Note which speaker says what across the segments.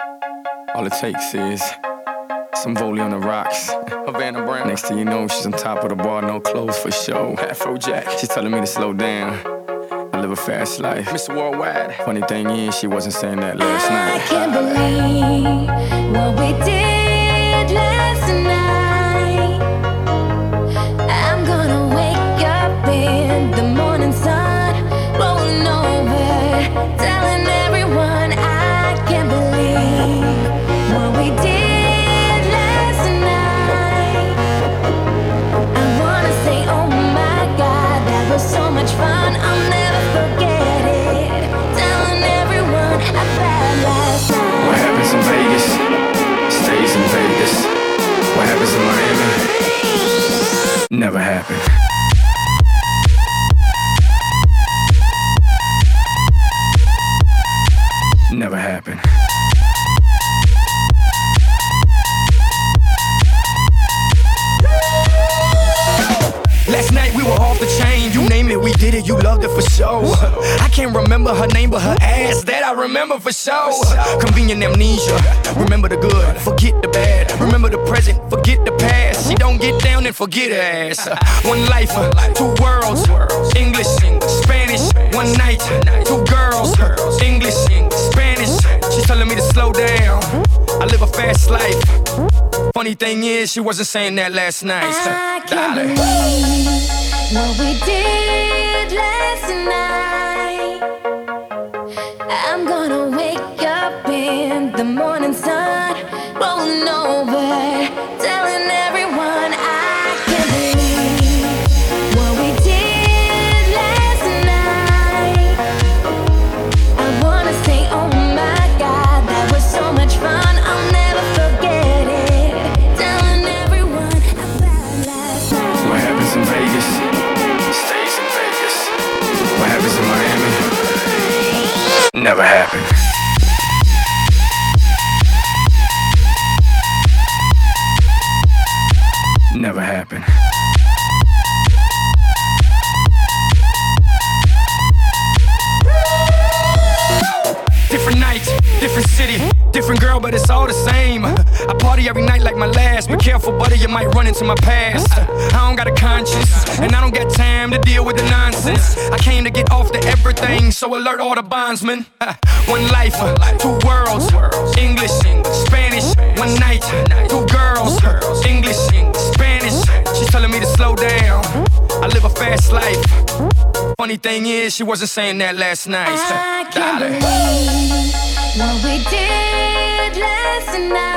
Speaker 1: All it takes is some Voli on the rocks. Havana Brown. Next thing you know, she's on top of the bar, no clothes for show. Afrojack. She's telling me to slow down. I live a fast life. Mr. Worldwide. Funny thing is, she wasn't saying that last night.
Speaker 2: I can't believe what we did never
Speaker 1: happened. Never happened.
Speaker 3: Last night we were off the chain. You name it, we did it. You loved it for sure. I can't remember her name, but her ass that I remember for sure. Convenient amnesia. Remember the good, forget the bad. Remember the present, forget the past. She don't get down and forget her ass. One life, two worlds. English, Spanish. One night, two girls. English, Spanish. She's telling me to slow down. I live a fast life. Funny thing is, she wasn't saying that last night.
Speaker 2: I can't believe what we did last night.
Speaker 3: Alert all the bondsmen. One life, uh, two worlds. English, Spanish. One night, two girls. English, Spanish. She's telling me to slow down. I live a fast life. Funny thing is, she wasn't saying that last night.
Speaker 2: I can't believe what we did last night.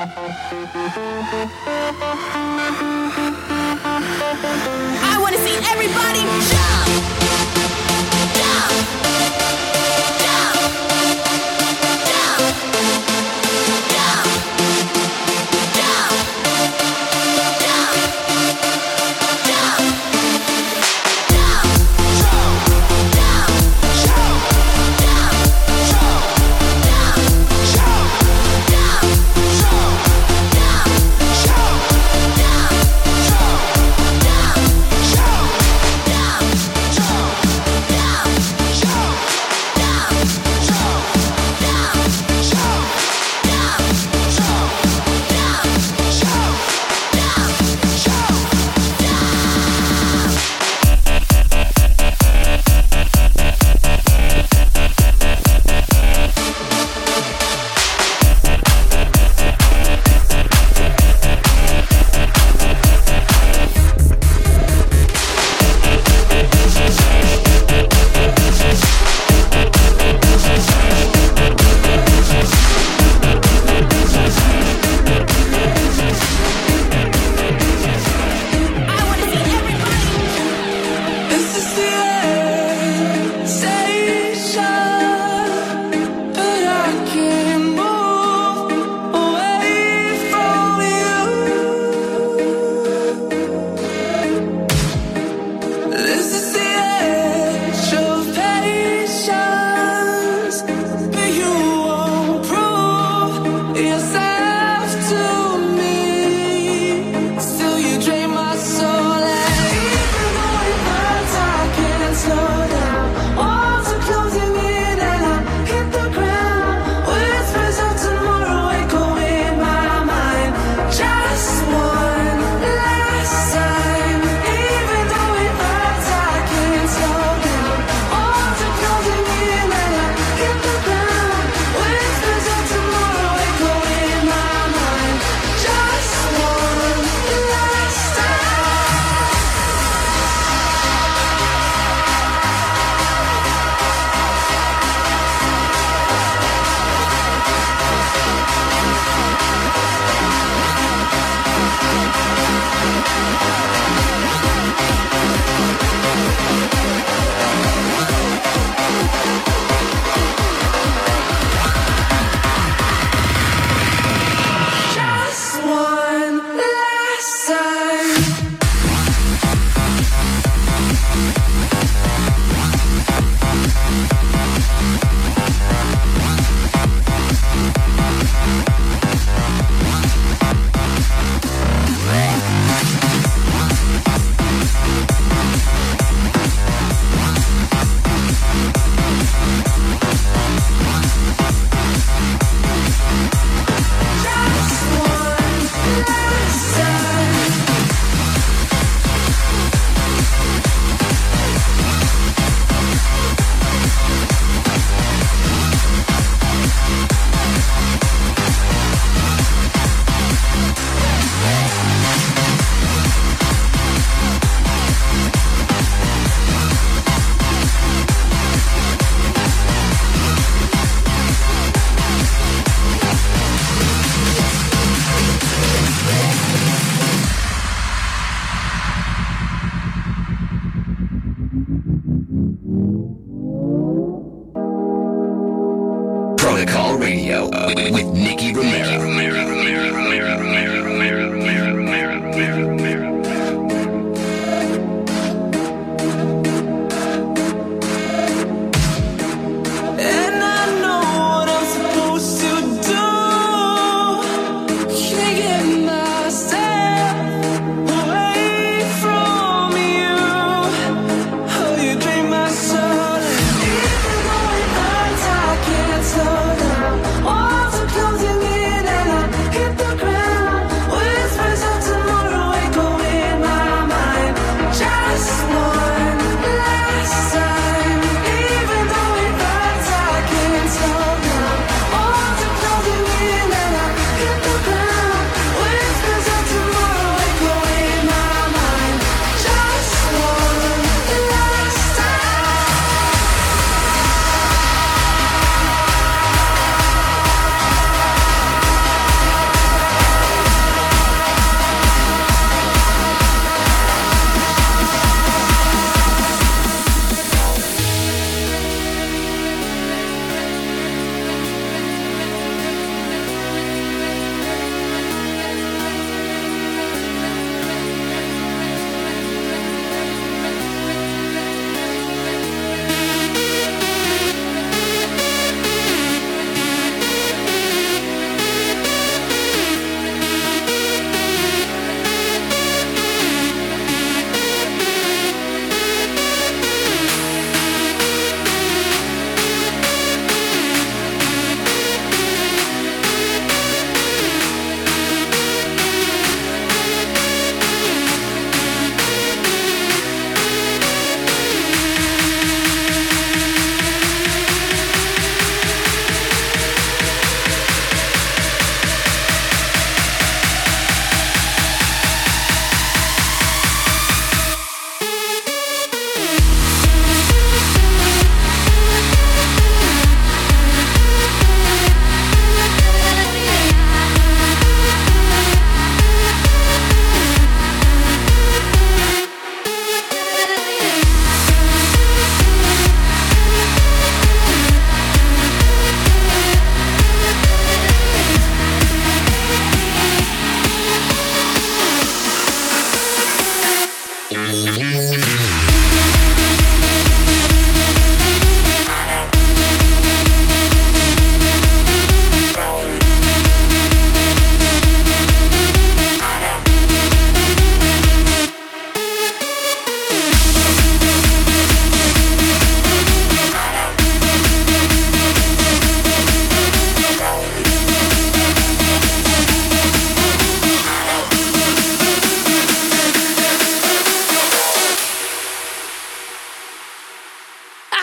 Speaker 2: I
Speaker 1: want to see everybody jump, jump.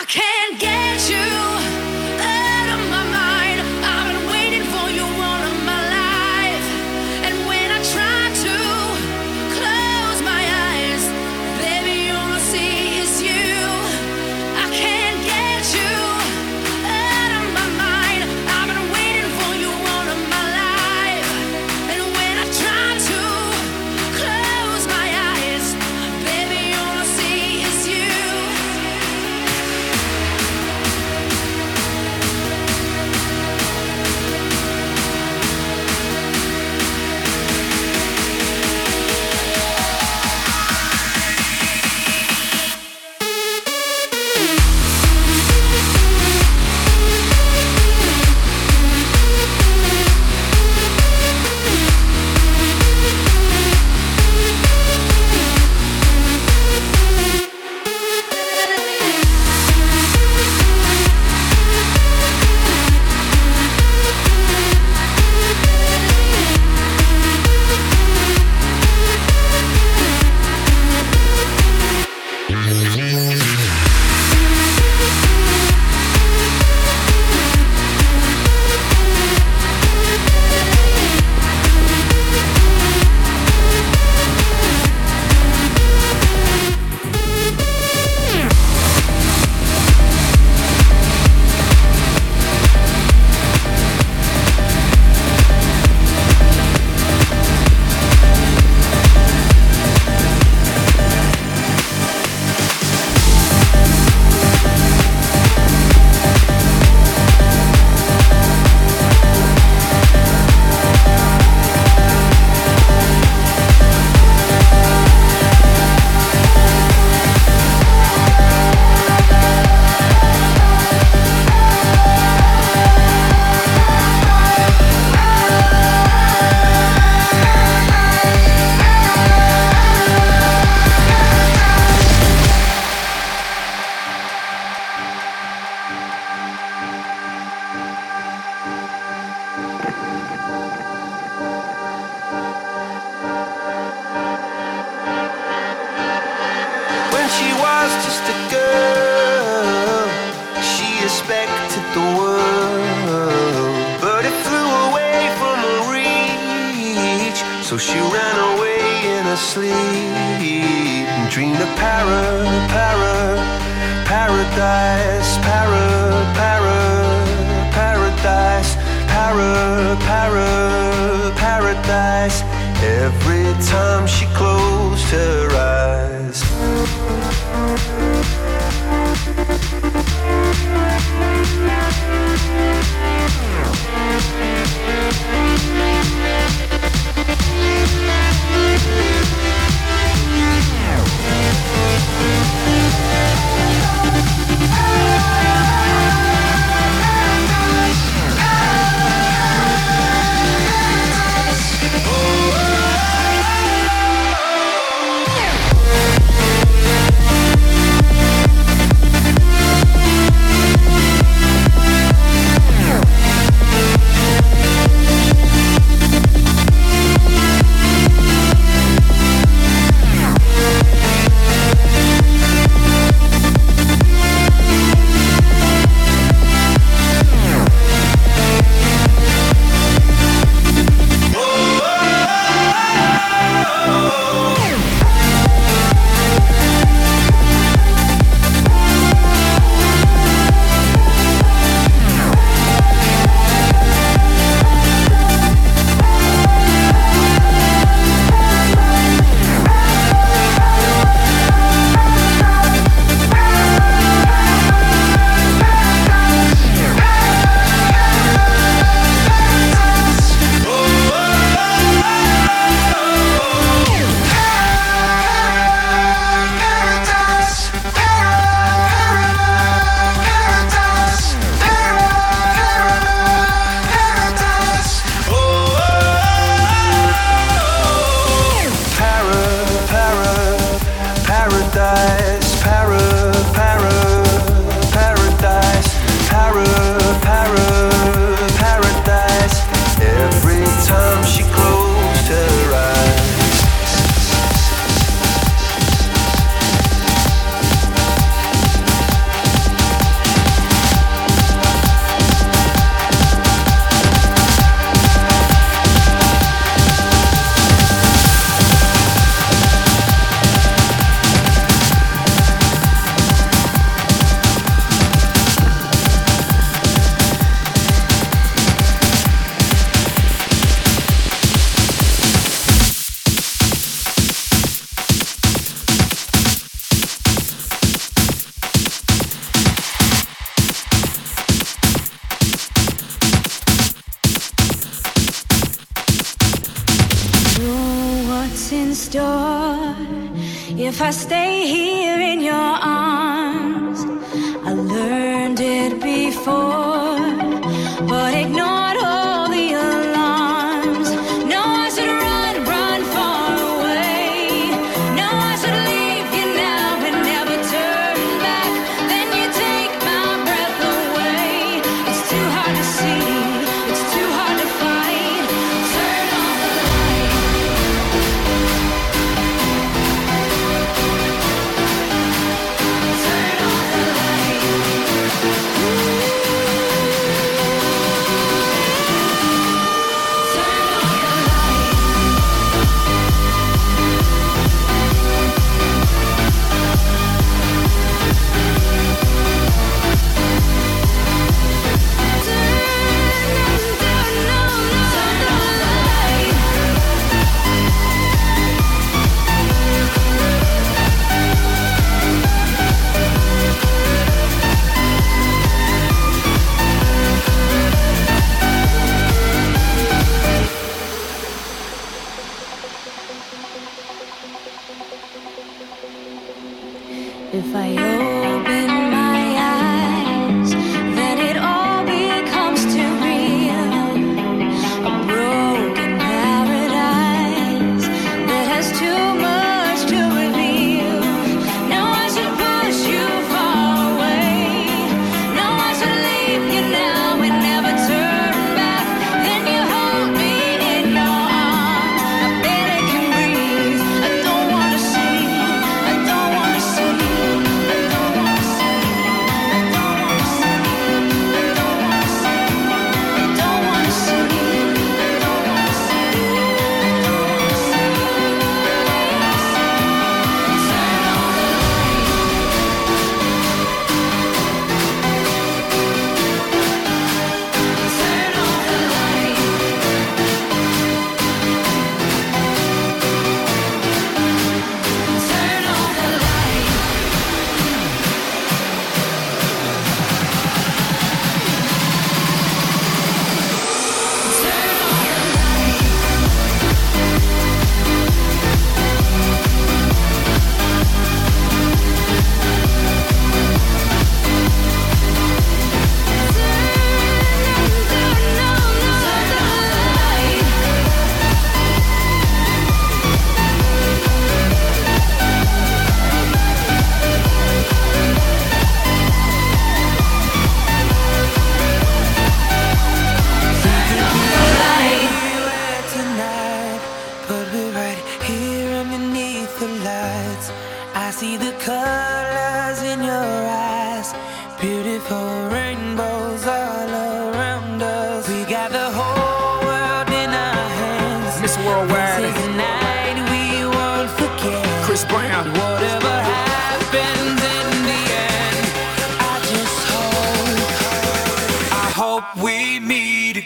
Speaker 2: okay.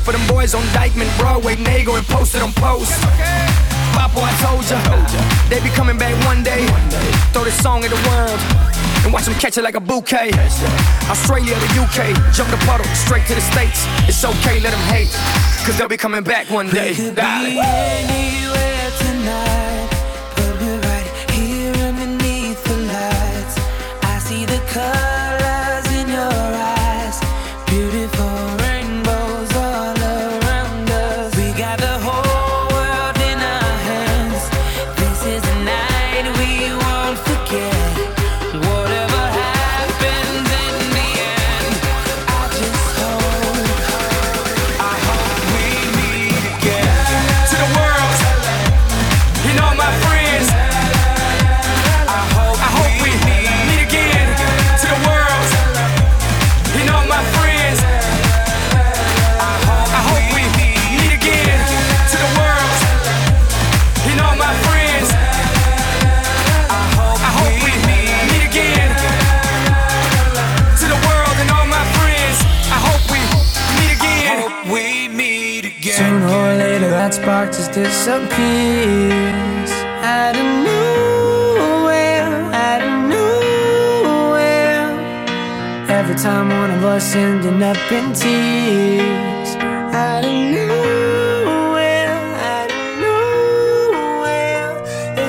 Speaker 2: time for them boys on Dyckman, Broadway, Nagle, and posted on post.
Speaker 3: Papo, oh, I told ya. They be coming back one day. Throw this song at the world. And watch them catch it like a bouquet. Australia to UK, jump the puddle, straight to the States. It's okay, let them hate. Cause they'll be coming back one day.
Speaker 4: Could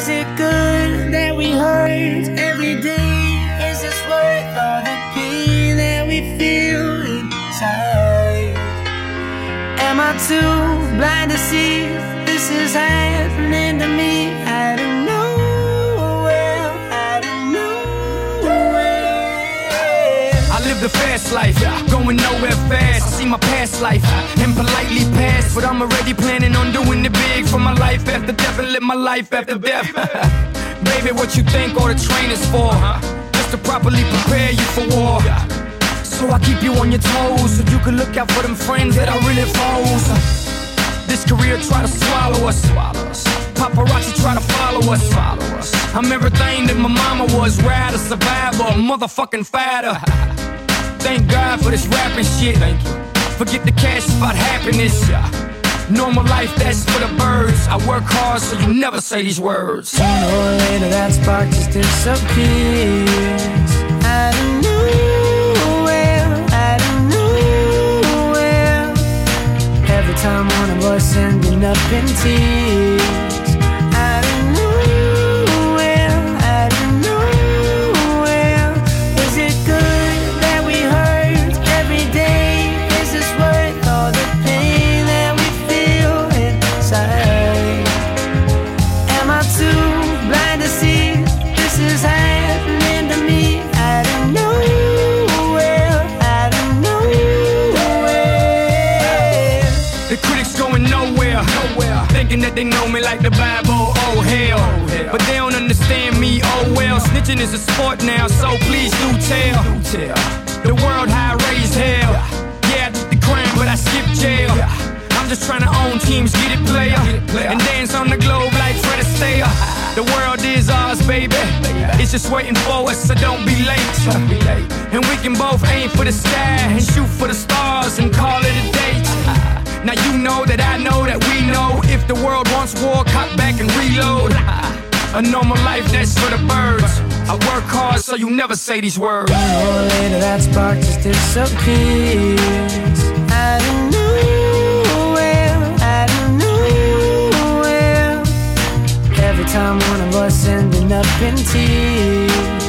Speaker 4: Is
Speaker 5: it good that we hurt every day? Is this worth all the pain that we feel inside? Am I too blind to see this is happening to me? I don't know. I don't know.
Speaker 3: I live the fast life, going nowhere fast. I see my past life and politely pass, but I'm already planning on doing it big for my life after death and live my life after death. Baby, what you think all the training's for? Just to properly prepare you for war. So I keep you on your toes, so you can look out for them friends that are really foes. This career try to swallow us. Paparazzi try to follow us. I'm everything that my mama was. Ride a survivor, motherfucking fighter. Thank God for this rapping shit. Thank you. Forget the cash, about happiness. Normal life, that's for the birds. I work hard, so you never say these words.
Speaker 5: Sooner or later, that spark just disappears. Out of nowhere, out of nowhere. Every time one of us ending up in tears. Is
Speaker 3: a sport now, so please do tell. The world how I raised hell. Yeah, I did the crime, but I skipped jail. I'm just trying to own teams, get it player. And dance on the globe like Fred Astaire. The world is ours, baby. It's just waiting for us, so don't be late. And we can both aim for the sky and shoot for the stars and call it a date. Now you know that I know that we know if the world wants war, cock back and reload. A normal life that's for the birds. I work hard so you never say these words.
Speaker 5: Or later, that spark just disappears. I don't know where, I don't. Every time one of us ending up in tears.